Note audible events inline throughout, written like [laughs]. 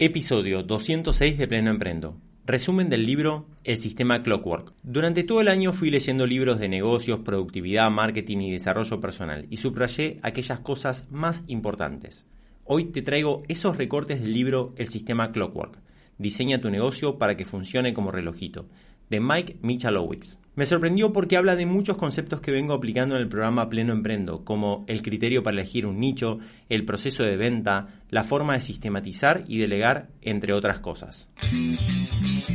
Episodio 206 de Pleno Emprendo. Resumen del libro El sistema Clockwork. Durante todo el año fui leyendo libros de negocios, productividad, marketing y desarrollo personal y subrayé aquellas cosas más importantes. Hoy te traigo esos recortes del libro El sistema Clockwork. Diseña tu negocio para que funcione como relojito, de Mike Michalowicz. Me sorprendió porque habla de muchos conceptos que vengo aplicando en el programa Pleno Emprendo, como el criterio para elegir un nicho, el proceso de venta, la forma de sistematizar y delegar, entre otras cosas.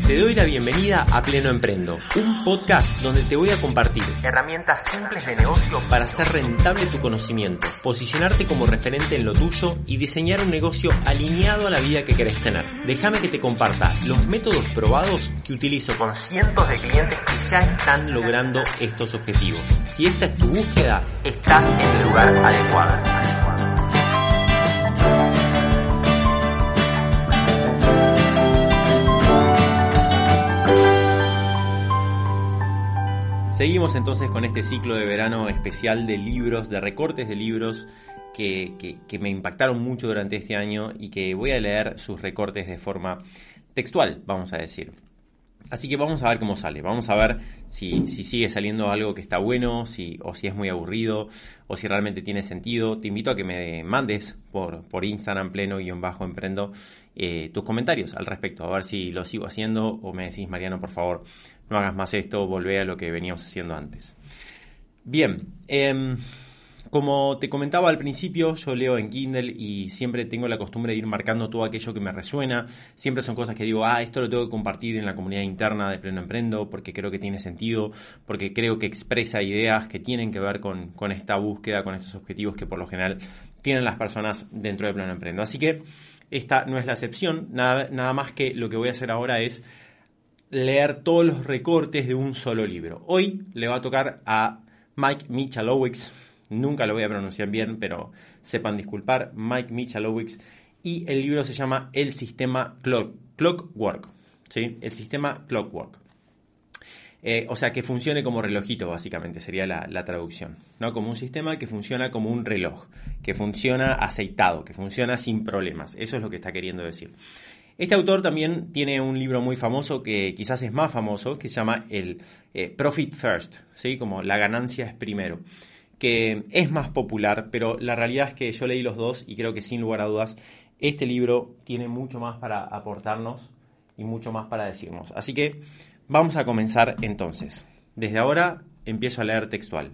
Te doy la bienvenida a Pleno Emprendo, un podcast donde te voy a compartir herramientas simples de negocio para hacer rentable tu conocimiento, posicionarte como referente en lo tuyo y diseñar un negocio alineado a la vida que querés tener. Déjame que te comparta los métodos probados que utilizo con cientos de clientes que ya están logrando estos objetivos. Si esta es tu búsqueda, estás en el lugar adecuado. Seguimos entonces con este ciclo de verano especial de libros, de recortes de libros que, me impactaron mucho durante este año y que voy a leer sus recortes de forma textual, vamos a decir. Así que vamos a ver cómo sale, vamos a ver si, si sigue saliendo algo que está bueno, si, o si es muy aburrido, o si realmente tiene sentido. Te invito a que me mandes por, por Instagram pleno-emprendo eh, tus comentarios al respecto, a ver si lo sigo haciendo o me decís, Mariano, por favor, no hagas más esto, volvé a lo que veníamos haciendo antes. Bien, eh, como te comentaba al principio, yo leo en Kindle y siempre tengo la costumbre de ir marcando todo aquello que me resuena. Siempre son cosas que digo, ah, esto lo tengo que compartir en la comunidad interna de Pleno Emprendo porque creo que tiene sentido, porque creo que expresa ideas que tienen que ver con, esta búsqueda, con estos objetivos que por lo general tienen las personas dentro de Pleno Emprendo. Así que esta no es la excepción, nada, nada más que lo que voy a hacer ahora es leer todos los recortes de un solo libro. Hoy le va a tocar a Mike Michalowicz, nunca lo voy a pronunciar bien, pero sepan disculpar, Mike Michalowicz, y el libro se llama El sistema Clock, Clockwork, ¿sí? El sistema Clockwork. Eh, o sea, que funcione como relojito, básicamente, sería la, la, traducción. ¿no? Como un sistema que funciona como un reloj, que funciona aceitado, que funciona sin problemas. Eso es lo que está queriendo decir. Este autor también tiene un libro muy famoso que quizás es más famoso, que se llama el eh, Profit First, ¿sí? como la ganancia es primero, que es más popular, pero la realidad es que yo leí los dos y creo que sin lugar a dudas este libro tiene mucho más para aportarnos y mucho más para decirnos. Así que vamos a comenzar entonces. Desde ahora empiezo a leer textual.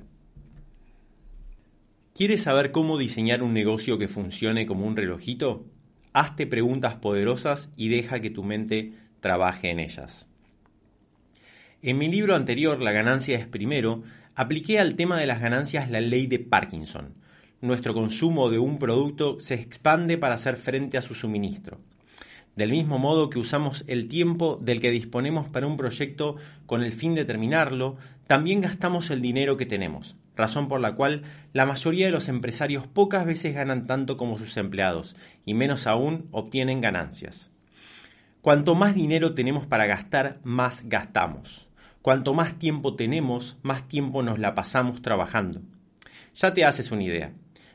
¿Quieres saber cómo diseñar un negocio que funcione como un relojito? Hazte preguntas poderosas y deja que tu mente trabaje en ellas. En mi libro anterior, La ganancia es primero, apliqué al tema de las ganancias la ley de Parkinson. Nuestro consumo de un producto se expande para hacer frente a su suministro. Del mismo modo que usamos el tiempo del que disponemos para un proyecto con el fin de terminarlo, también gastamos el dinero que tenemos, razón por la cual la mayoría de los empresarios pocas veces ganan tanto como sus empleados y menos aún obtienen ganancias. Cuanto más dinero tenemos para gastar, más gastamos. Cuanto más tiempo tenemos, más tiempo nos la pasamos trabajando. Ya te haces una idea.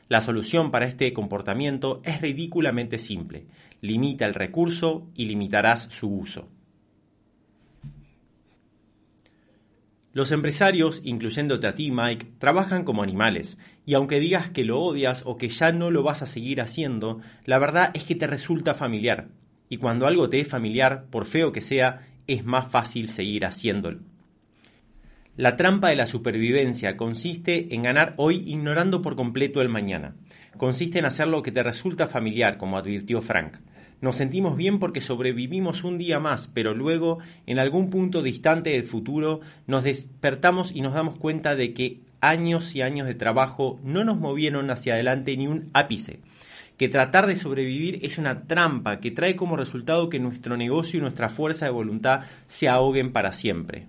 La solución para este comportamiento es ridículamente simple. Limita el recurso y limitarás su uso. Los empresarios, incluyéndote a ti, Mike, trabajan como animales, y aunque digas que lo odias o que ya no lo vas a seguir haciendo, la verdad es que te resulta familiar. Y cuando algo te es familiar, por feo que sea, es más fácil seguir haciéndolo. La trampa de la supervivencia consiste en ganar hoy ignorando por completo el mañana. Consiste en hacer lo que te resulta familiar, como advirtió Frank. Nos sentimos bien porque sobrevivimos un día más, pero luego, en algún punto distante del futuro, nos despertamos y nos damos cuenta de que años y años de trabajo no nos movieron hacia adelante ni un ápice, que tratar de sobrevivir es una trampa que trae como resultado que nuestro negocio y nuestra fuerza de voluntad se ahoguen para siempre.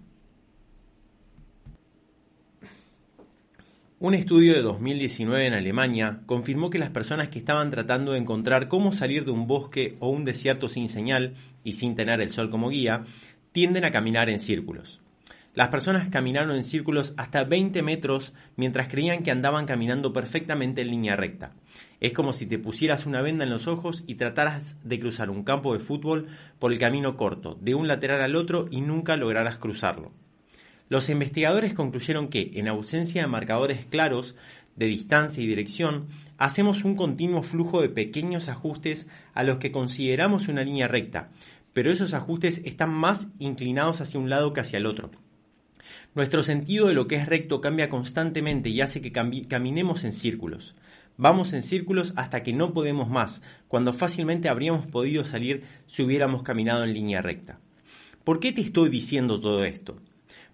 Un estudio de 2019 en Alemania confirmó que las personas que estaban tratando de encontrar cómo salir de un bosque o un desierto sin señal y sin tener el sol como guía, tienden a caminar en círculos. Las personas caminaron en círculos hasta 20 metros mientras creían que andaban caminando perfectamente en línea recta. Es como si te pusieras una venda en los ojos y trataras de cruzar un campo de fútbol por el camino corto, de un lateral al otro y nunca lograras cruzarlo. Los investigadores concluyeron que, en ausencia de marcadores claros de distancia y dirección, hacemos un continuo flujo de pequeños ajustes a los que consideramos una línea recta, pero esos ajustes están más inclinados hacia un lado que hacia el otro. Nuestro sentido de lo que es recto cambia constantemente y hace que caminemos en círculos. Vamos en círculos hasta que no podemos más, cuando fácilmente habríamos podido salir si hubiéramos caminado en línea recta. ¿Por qué te estoy diciendo todo esto?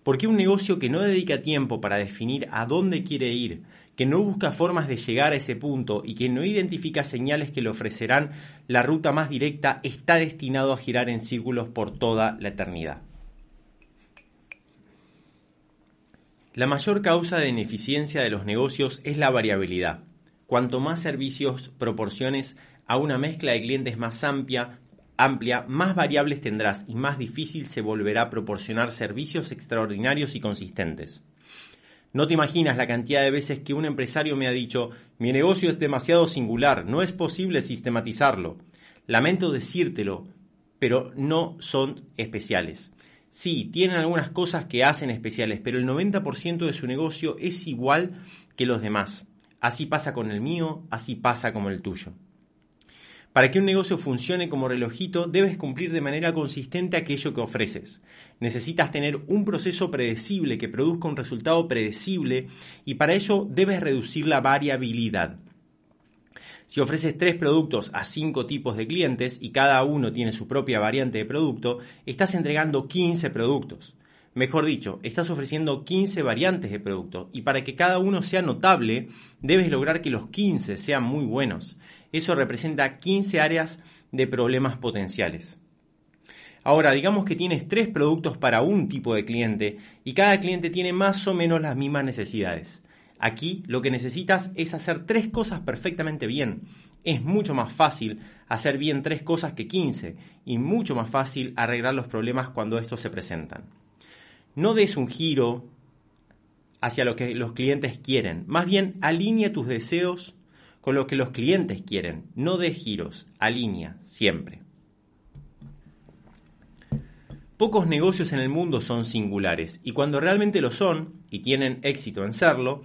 Porque un negocio que no dedica tiempo para definir a dónde quiere ir, que no busca formas de llegar a ese punto y que no identifica señales que le ofrecerán la ruta más directa, está destinado a girar en círculos por toda la eternidad. La mayor causa de ineficiencia de los negocios es la variabilidad. Cuanto más servicios proporciones a una mezcla de clientes más amplia, amplia, más variables tendrás y más difícil se volverá proporcionar servicios extraordinarios y consistentes. No te imaginas la cantidad de veces que un empresario me ha dicho, mi negocio es demasiado singular, no es posible sistematizarlo. Lamento decírtelo, pero no son especiales. Sí, tienen algunas cosas que hacen especiales, pero el 90% de su negocio es igual que los demás. Así pasa con el mío, así pasa como el tuyo. Para que un negocio funcione como relojito, debes cumplir de manera consistente aquello que ofreces. Necesitas tener un proceso predecible que produzca un resultado predecible y para ello debes reducir la variabilidad. Si ofreces tres productos a cinco tipos de clientes y cada uno tiene su propia variante de producto, estás entregando 15 productos. Mejor dicho, estás ofreciendo 15 variantes de producto y para que cada uno sea notable, debes lograr que los 15 sean muy buenos. Eso representa 15 áreas de problemas potenciales. Ahora, digamos que tienes tres productos para un tipo de cliente y cada cliente tiene más o menos las mismas necesidades. Aquí lo que necesitas es hacer tres cosas perfectamente bien. Es mucho más fácil hacer bien tres cosas que 15 y mucho más fácil arreglar los problemas cuando estos se presentan. No des un giro hacia lo que los clientes quieren, más bien alinea tus deseos con lo que los clientes quieren. No de giros, alinea, siempre. Pocos negocios en el mundo son singulares y cuando realmente lo son, y tienen éxito en serlo,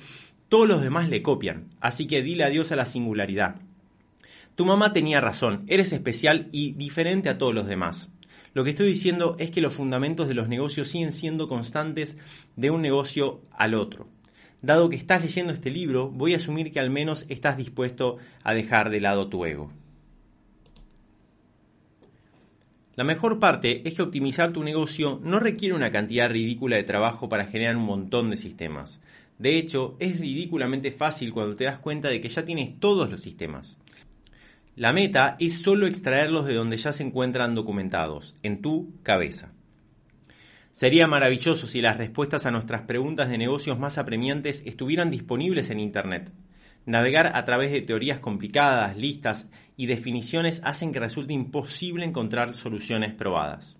todos los demás le copian, así que dile adiós a la singularidad. Tu mamá tenía razón, eres especial y diferente a todos los demás. Lo que estoy diciendo es que los fundamentos de los negocios siguen siendo constantes de un negocio al otro. Dado que estás leyendo este libro, voy a asumir que al menos estás dispuesto a dejar de lado tu ego. La mejor parte es que optimizar tu negocio no requiere una cantidad ridícula de trabajo para generar un montón de sistemas. De hecho, es ridículamente fácil cuando te das cuenta de que ya tienes todos los sistemas. La meta es solo extraerlos de donde ya se encuentran documentados, en tu cabeza. Sería maravilloso si las respuestas a nuestras preguntas de negocios más apremiantes estuvieran disponibles en Internet. Navegar a través de teorías complicadas, listas y definiciones hacen que resulte imposible encontrar soluciones probadas.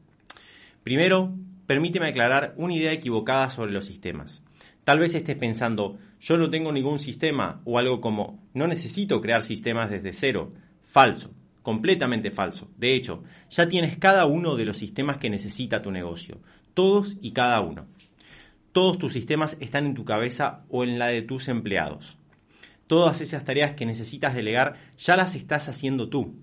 Primero, permíteme aclarar una idea equivocada sobre los sistemas. Tal vez estés pensando, yo no tengo ningún sistema o algo como, no necesito crear sistemas desde cero. Falso, completamente falso. De hecho, ya tienes cada uno de los sistemas que necesita tu negocio todos y cada uno. Todos tus sistemas están en tu cabeza o en la de tus empleados. Todas esas tareas que necesitas delegar ya las estás haciendo tú.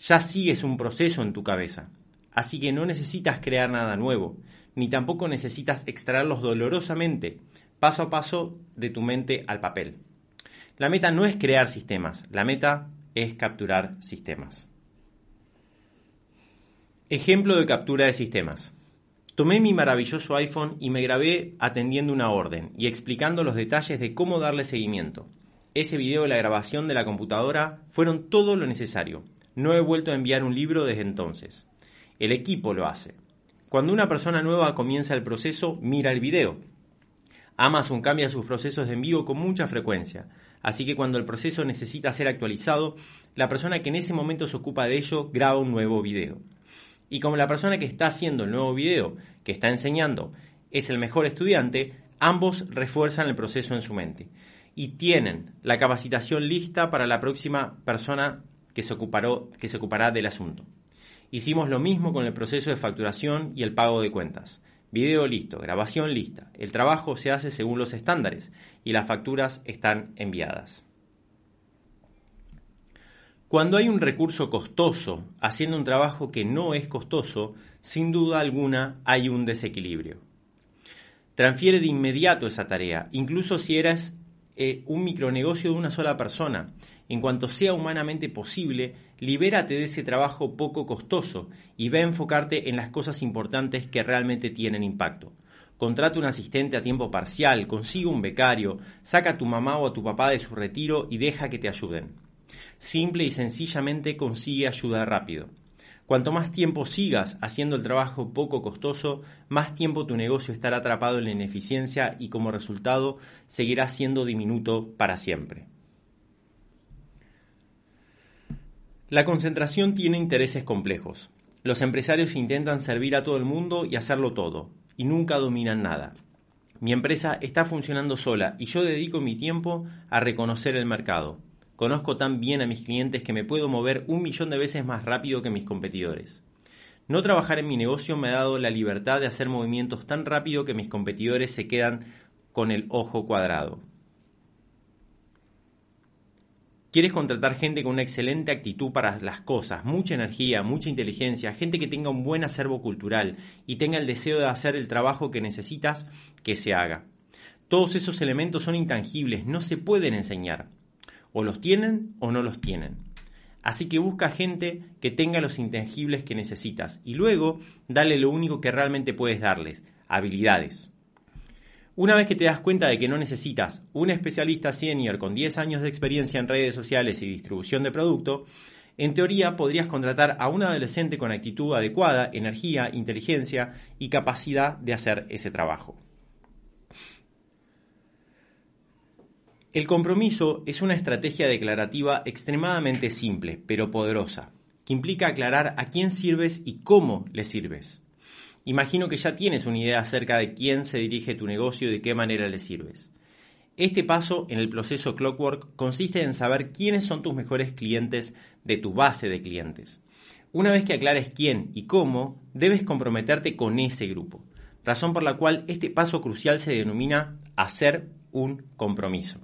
Ya sigues un proceso en tu cabeza. Así que no necesitas crear nada nuevo, ni tampoco necesitas extraerlos dolorosamente, paso a paso, de tu mente al papel. La meta no es crear sistemas, la meta es capturar sistemas. Ejemplo de captura de sistemas. Tomé mi maravilloso iPhone y me grabé atendiendo una orden y explicando los detalles de cómo darle seguimiento. ese video de la grabación de la computadora fueron todo lo necesario. No he vuelto a enviar un libro desde entonces. El equipo lo hace. Cuando una persona nueva comienza el proceso, mira el video. Amazon cambia sus procesos de envío con mucha frecuencia, así que cuando el proceso necesita ser actualizado, la persona que en ese momento se ocupa de ello graba un nuevo video. Y como la persona que está haciendo el nuevo video, que está enseñando, es el mejor estudiante, ambos refuerzan el proceso en su mente y tienen la capacitación lista para la próxima persona que se, ocupará del asunto. Hicimos lo mismo con el proceso de facturación y el pago de cuentas. Video listo, grabación lista. El trabajo se hace según los estándares y las facturas están enviadas. Cuando hay un recurso costoso haciendo un trabajo que no es costoso, sin duda alguna hay un desequilibrio. Transfiere de inmediato esa tarea, incluso si eres eh, un micronegocio de una sola persona. En cuanto sea humanamente posible, libérate de ese trabajo poco costoso y ve a enfocarte en las cosas importantes que realmente tienen impacto. Contrata un asistente a tiempo parcial, consigue un becario, saca a tu mamá o a tu papá de su retiro y deja que te ayuden. Simple y sencillamente consigue ayuda rápido. Cuanto más tiempo sigas haciendo el trabajo poco costoso, más tiempo tu negocio estará atrapado en la ineficiencia y como resultado seguirá siendo diminuto para siempre. La concentración tiene intereses complejos. Los empresarios intentan servir a todo el mundo y hacerlo todo, y nunca dominan nada. Mi empresa está funcionando sola y yo dedico mi tiempo a reconocer el mercado, Conozco tan bien a mis clientes que me puedo mover un millón de veces más rápido que mis competidores. No trabajar en mi negocio me ha dado la libertad de hacer movimientos tan rápido que mis competidores se quedan con el ojo cuadrado. Quieres contratar gente con una excelente actitud para las cosas, mucha energía, mucha inteligencia, gente que tenga un buen acervo cultural y tenga el deseo de hacer el trabajo que necesitas que se haga. Todos esos elementos son intangibles, no se pueden enseñar. O los tienen o no los tienen. Así que busca gente que tenga los intangibles que necesitas y luego dale lo único que realmente puedes darles, habilidades. Una vez que te das cuenta de que no necesitas un especialista senior con 10 años de experiencia en redes sociales y distribución de producto, en teoría podrías contratar a un adolescente con actitud adecuada, energía, inteligencia y capacidad de hacer ese trabajo. El compromiso es una estrategia declarativa extremadamente simple, pero poderosa, que implica aclarar a quién sirves y cómo le sirves. Imagino que ya tienes una idea acerca de quién se dirige tu negocio y de qué manera le sirves. Este paso en el proceso Clockwork consiste en saber quiénes son tus mejores clientes de tu base de clientes. Una vez que aclares quién y cómo, debes comprometerte con ese grupo, razón por la cual este paso crucial se denomina hacer un compromiso.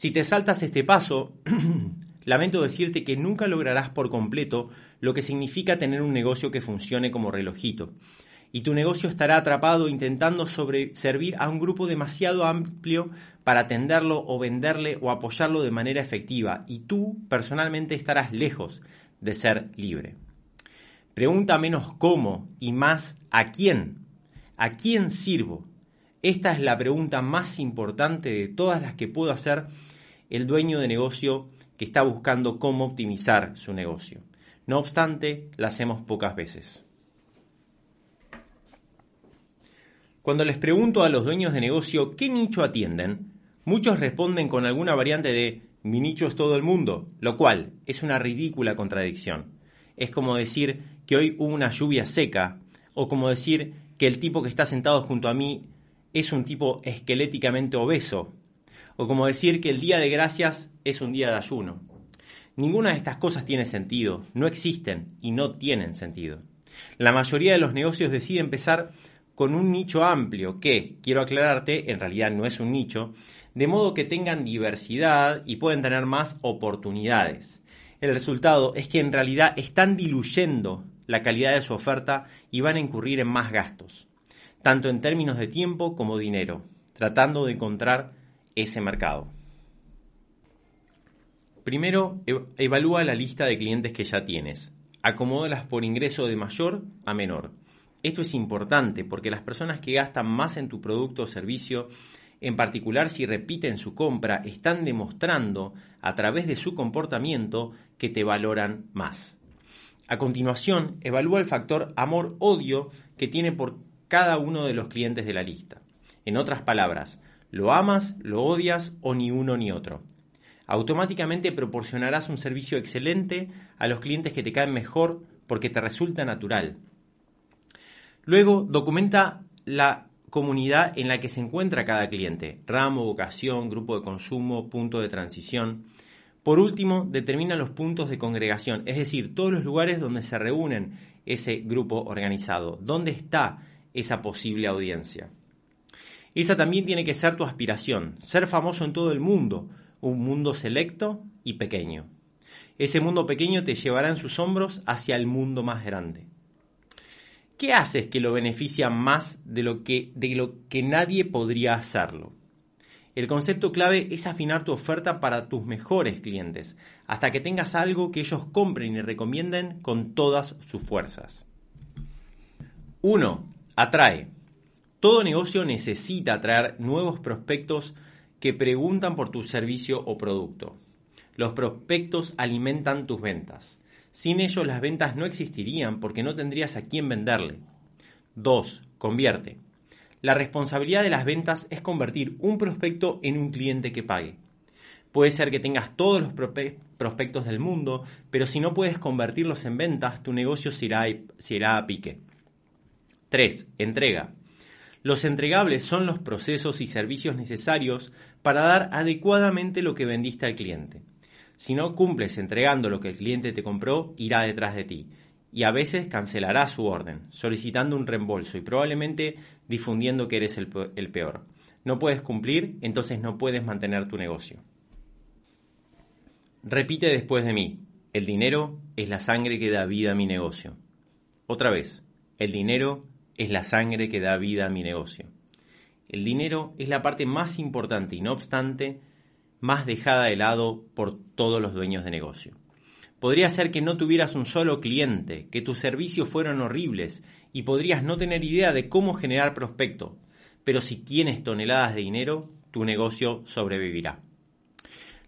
Si te saltas este paso, [clears throat] lamento decirte que nunca lograrás por completo lo que significa tener un negocio que funcione como relojito. Y tu negocio estará atrapado intentando servir a un grupo demasiado amplio para atenderlo o venderle o apoyarlo de manera efectiva. Y tú personalmente estarás lejos de ser libre. Pregunta menos cómo y más a quién. ¿A quién sirvo? Esta es la pregunta más importante de todas las que puedo hacer el dueño de negocio que está buscando cómo optimizar su negocio. No obstante, la hacemos pocas veces. Cuando les pregunto a los dueños de negocio qué nicho atienden, muchos responden con alguna variante de mi nicho es todo el mundo, lo cual es una ridícula contradicción. Es como decir que hoy hubo una lluvia seca, o como decir que el tipo que está sentado junto a mí es un tipo esqueléticamente obeso, o como decir que el día de gracias es un día de ayuno. Ninguna de estas cosas tiene sentido, no existen y no tienen sentido. La mayoría de los negocios decide empezar con un nicho amplio que, quiero aclararte, en realidad no es un nicho, de modo que tengan diversidad y pueden tener más oportunidades. El resultado es que en realidad están diluyendo la calidad de su oferta y van a incurrir en más gastos, tanto en términos de tiempo como dinero, tratando de encontrar ese mercado. Primero, evalúa la lista de clientes que ya tienes. Acomódalas por ingreso de mayor a menor. Esto es importante porque las personas que gastan más en tu producto o servicio en particular si repiten su compra, están demostrando a través de su comportamiento que te valoran más. A continuación, evalúa el factor amor-odio que tiene por cada uno de los clientes de la lista. En otras palabras, ¿lo amas, lo odias o ni uno ni otro? Automáticamente proporcionarás un servicio excelente a los clientes que te caen mejor porque te resulta natural. Luego, documenta la comunidad en la que se encuentra cada cliente, ramo, vocación, grupo de consumo, punto de transición. Por último, determina los puntos de congregación, es decir, todos los lugares donde se reúnen ese grupo organizado, dónde está esa posible audiencia. Esa también tiene que ser tu aspiración, ser famoso en todo el mundo, un mundo selecto y pequeño. Ese mundo pequeño te llevará en sus hombros hacia el mundo más grande. ¿Qué haces que lo beneficia más de lo que, de lo que nadie podría hacerlo? El concepto clave es afinar tu oferta para tus mejores clientes, hasta que tengas algo que ellos compren y recomienden con todas sus fuerzas. 1. Atrae. Todo negocio necesita atraer nuevos prospectos que preguntan por tu servicio o producto. Los prospectos alimentan tus ventas. Sin ellos las ventas no existirían porque no tendrías a quién venderle. 2. Convierte. La responsabilidad de las ventas es convertir un prospecto en un cliente que pague. Puede ser que tengas todos los prospectos del mundo, pero si no puedes convertirlos en ventas, tu negocio se irá, a pique. 3. Entrega. Los entregables son los procesos y servicios necesarios para dar adecuadamente lo que vendiste al cliente. Si no cumples entregando lo que el cliente te compró, irá detrás de ti y a veces cancelará su orden, solicitando un reembolso y probablemente difundiendo que eres el, peor. No puedes cumplir, entonces no puedes mantener tu negocio. Repite después de mí, el dinero es la sangre que da vida a mi negocio. Otra vez, el dinero es la sangre que da vida a mi negocio. El dinero es la parte más importante y no obstante, más dejada de lado por todos los dueños de negocio. Podría ser que no tuvieras un solo cliente, que tus servicios fueron horribles y podrías no tener idea de cómo generar prospecto, pero si tienes toneladas de dinero, tu negocio sobrevivirá.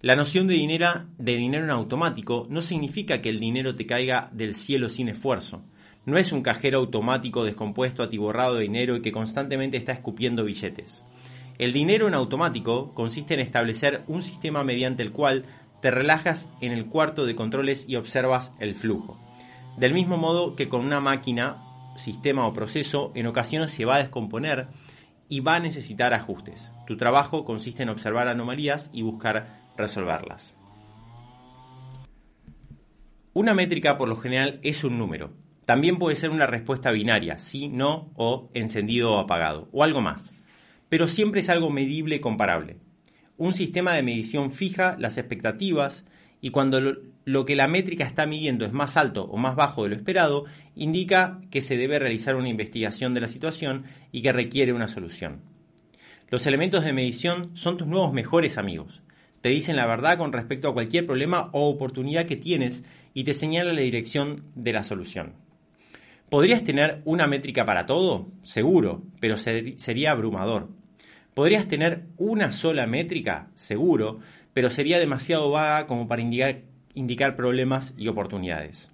La noción de dinero, de dinero en automático no significa que el dinero te caiga del cielo sin esfuerzo. No es un cajero automático descompuesto atiborrado de dinero y que constantemente está escupiendo billetes. El dinero en automático consiste en establecer un sistema mediante el cual te relajas en el cuarto de controles y observas el flujo. Del mismo modo que con una máquina, sistema o proceso, en ocasiones se va a descomponer y va a necesitar ajustes. Tu trabajo consiste en observar anomalías y buscar resolverlas. Una métrica por lo general es un número. También puede ser una respuesta binaria, sí, no o encendido o apagado, o algo más pero siempre es algo medible y comparable. Un sistema de medición fija las expectativas y cuando lo, que la métrica está midiendo es más alto o más bajo de lo esperado, indica que se debe realizar una investigación de la situación y que requiere una solución. Los elementos de medición son tus nuevos mejores amigos. Te dicen la verdad con respecto a cualquier problema o oportunidad que tienes y te señalan la dirección de la solución. ¿Podrías tener una métrica para todo? Seguro, pero sería abrumador. Podrías tener una sola métrica, seguro, pero sería demasiado vaga como para indicar, problemas y oportunidades.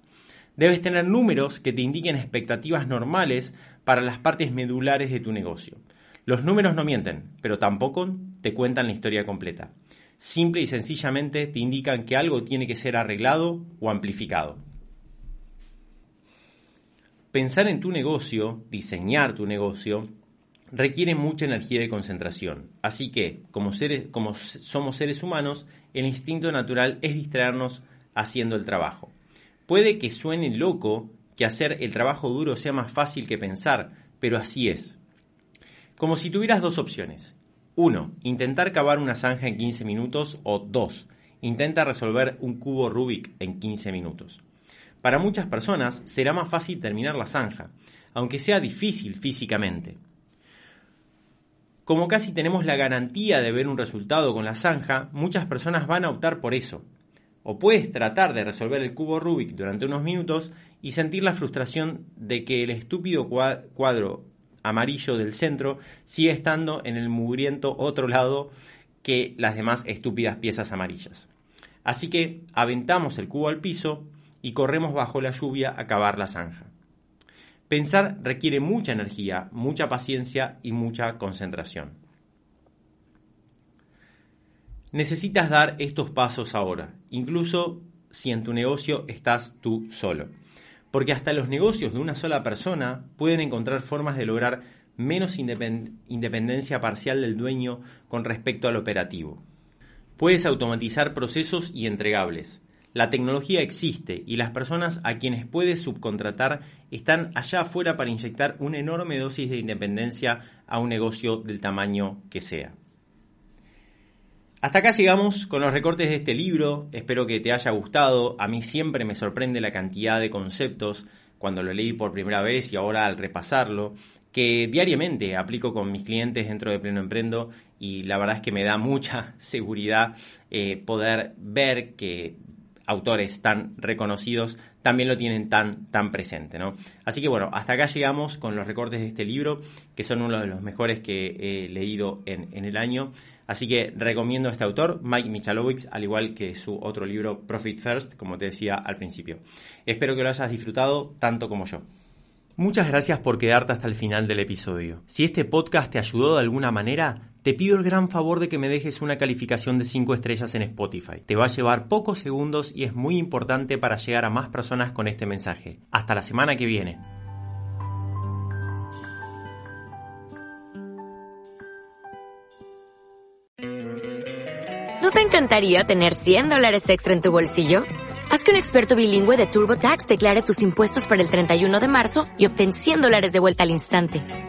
Debes tener números que te indiquen expectativas normales para las partes medulares de tu negocio. Los números no mienten, pero tampoco te cuentan la historia completa. Simple y sencillamente te indican que algo tiene que ser arreglado o amplificado. Pensar en tu negocio, diseñar tu negocio, requiere mucha energía y concentración. Así que, como, somos seres humanos, el instinto natural es distraernos haciendo el trabajo. Puede que suene loco que hacer el trabajo duro sea más fácil que pensar, pero así es. Como si tuvieras dos opciones. Uno, intentar cavar una zanja en 15 minutos o dos, intenta resolver un cubo Rubik en 15 minutos. Para muchas personas será más fácil terminar la zanja, aunque sea difícil físicamente. Como casi tenemos la garantía de ver un resultado con la zanja, muchas personas van a optar por eso. O puedes tratar de resolver el cubo Rubik durante unos minutos y sentir la frustración de que el estúpido cuadro amarillo del centro sigue estando en el mugriento otro lado que las demás estúpidas piezas amarillas. Así que aventamos el cubo al piso y corremos bajo la lluvia a cavar la zanja. Pensar requiere mucha energía, mucha paciencia y mucha concentración. Necesitas dar estos pasos ahora, incluso si en tu negocio estás tú solo. Porque hasta los negocios de una sola persona pueden encontrar formas de lograr menos independencia parcial del dueño con respecto al operativo. Puedes automatizar procesos y entregables. La tecnología existe y las personas a quienes puedes subcontratar están allá afuera para inyectar una enorme dosis de independencia a un negocio del tamaño que sea. Hasta acá llegamos con los recortes de este libro, espero que te haya gustado, a mí siempre me sorprende la cantidad de conceptos cuando lo leí por primera vez y ahora al repasarlo, que diariamente aplico con mis clientes dentro de Pleno Emprendo y la verdad es que me da mucha [laughs] seguridad eh, poder ver que autores tan reconocidos también lo tienen tan, tan presente. ¿no? Así que bueno, hasta acá llegamos con los recortes de este libro, que son uno de los mejores que he leído en, en el año. Así que recomiendo a este autor, Mike Michalowicz, al igual que su otro libro, Profit First, como te decía al principio. Espero que lo hayas disfrutado tanto como yo. Muchas gracias por quedarte hasta el final del episodio. Si este podcast te ayudó de alguna manera, te pido el gran favor de que me dejes una calificación de 5 estrellas en Spotify. Te va a llevar pocos segundos y es muy importante para llegar a más personas con este mensaje. Hasta la semana que viene. ¿No te encantaría tener 100 dólares extra en tu bolsillo? Haz que un experto bilingüe de TurboTax declare tus impuestos para el 31 de marzo y obtén 100 dólares de vuelta al instante.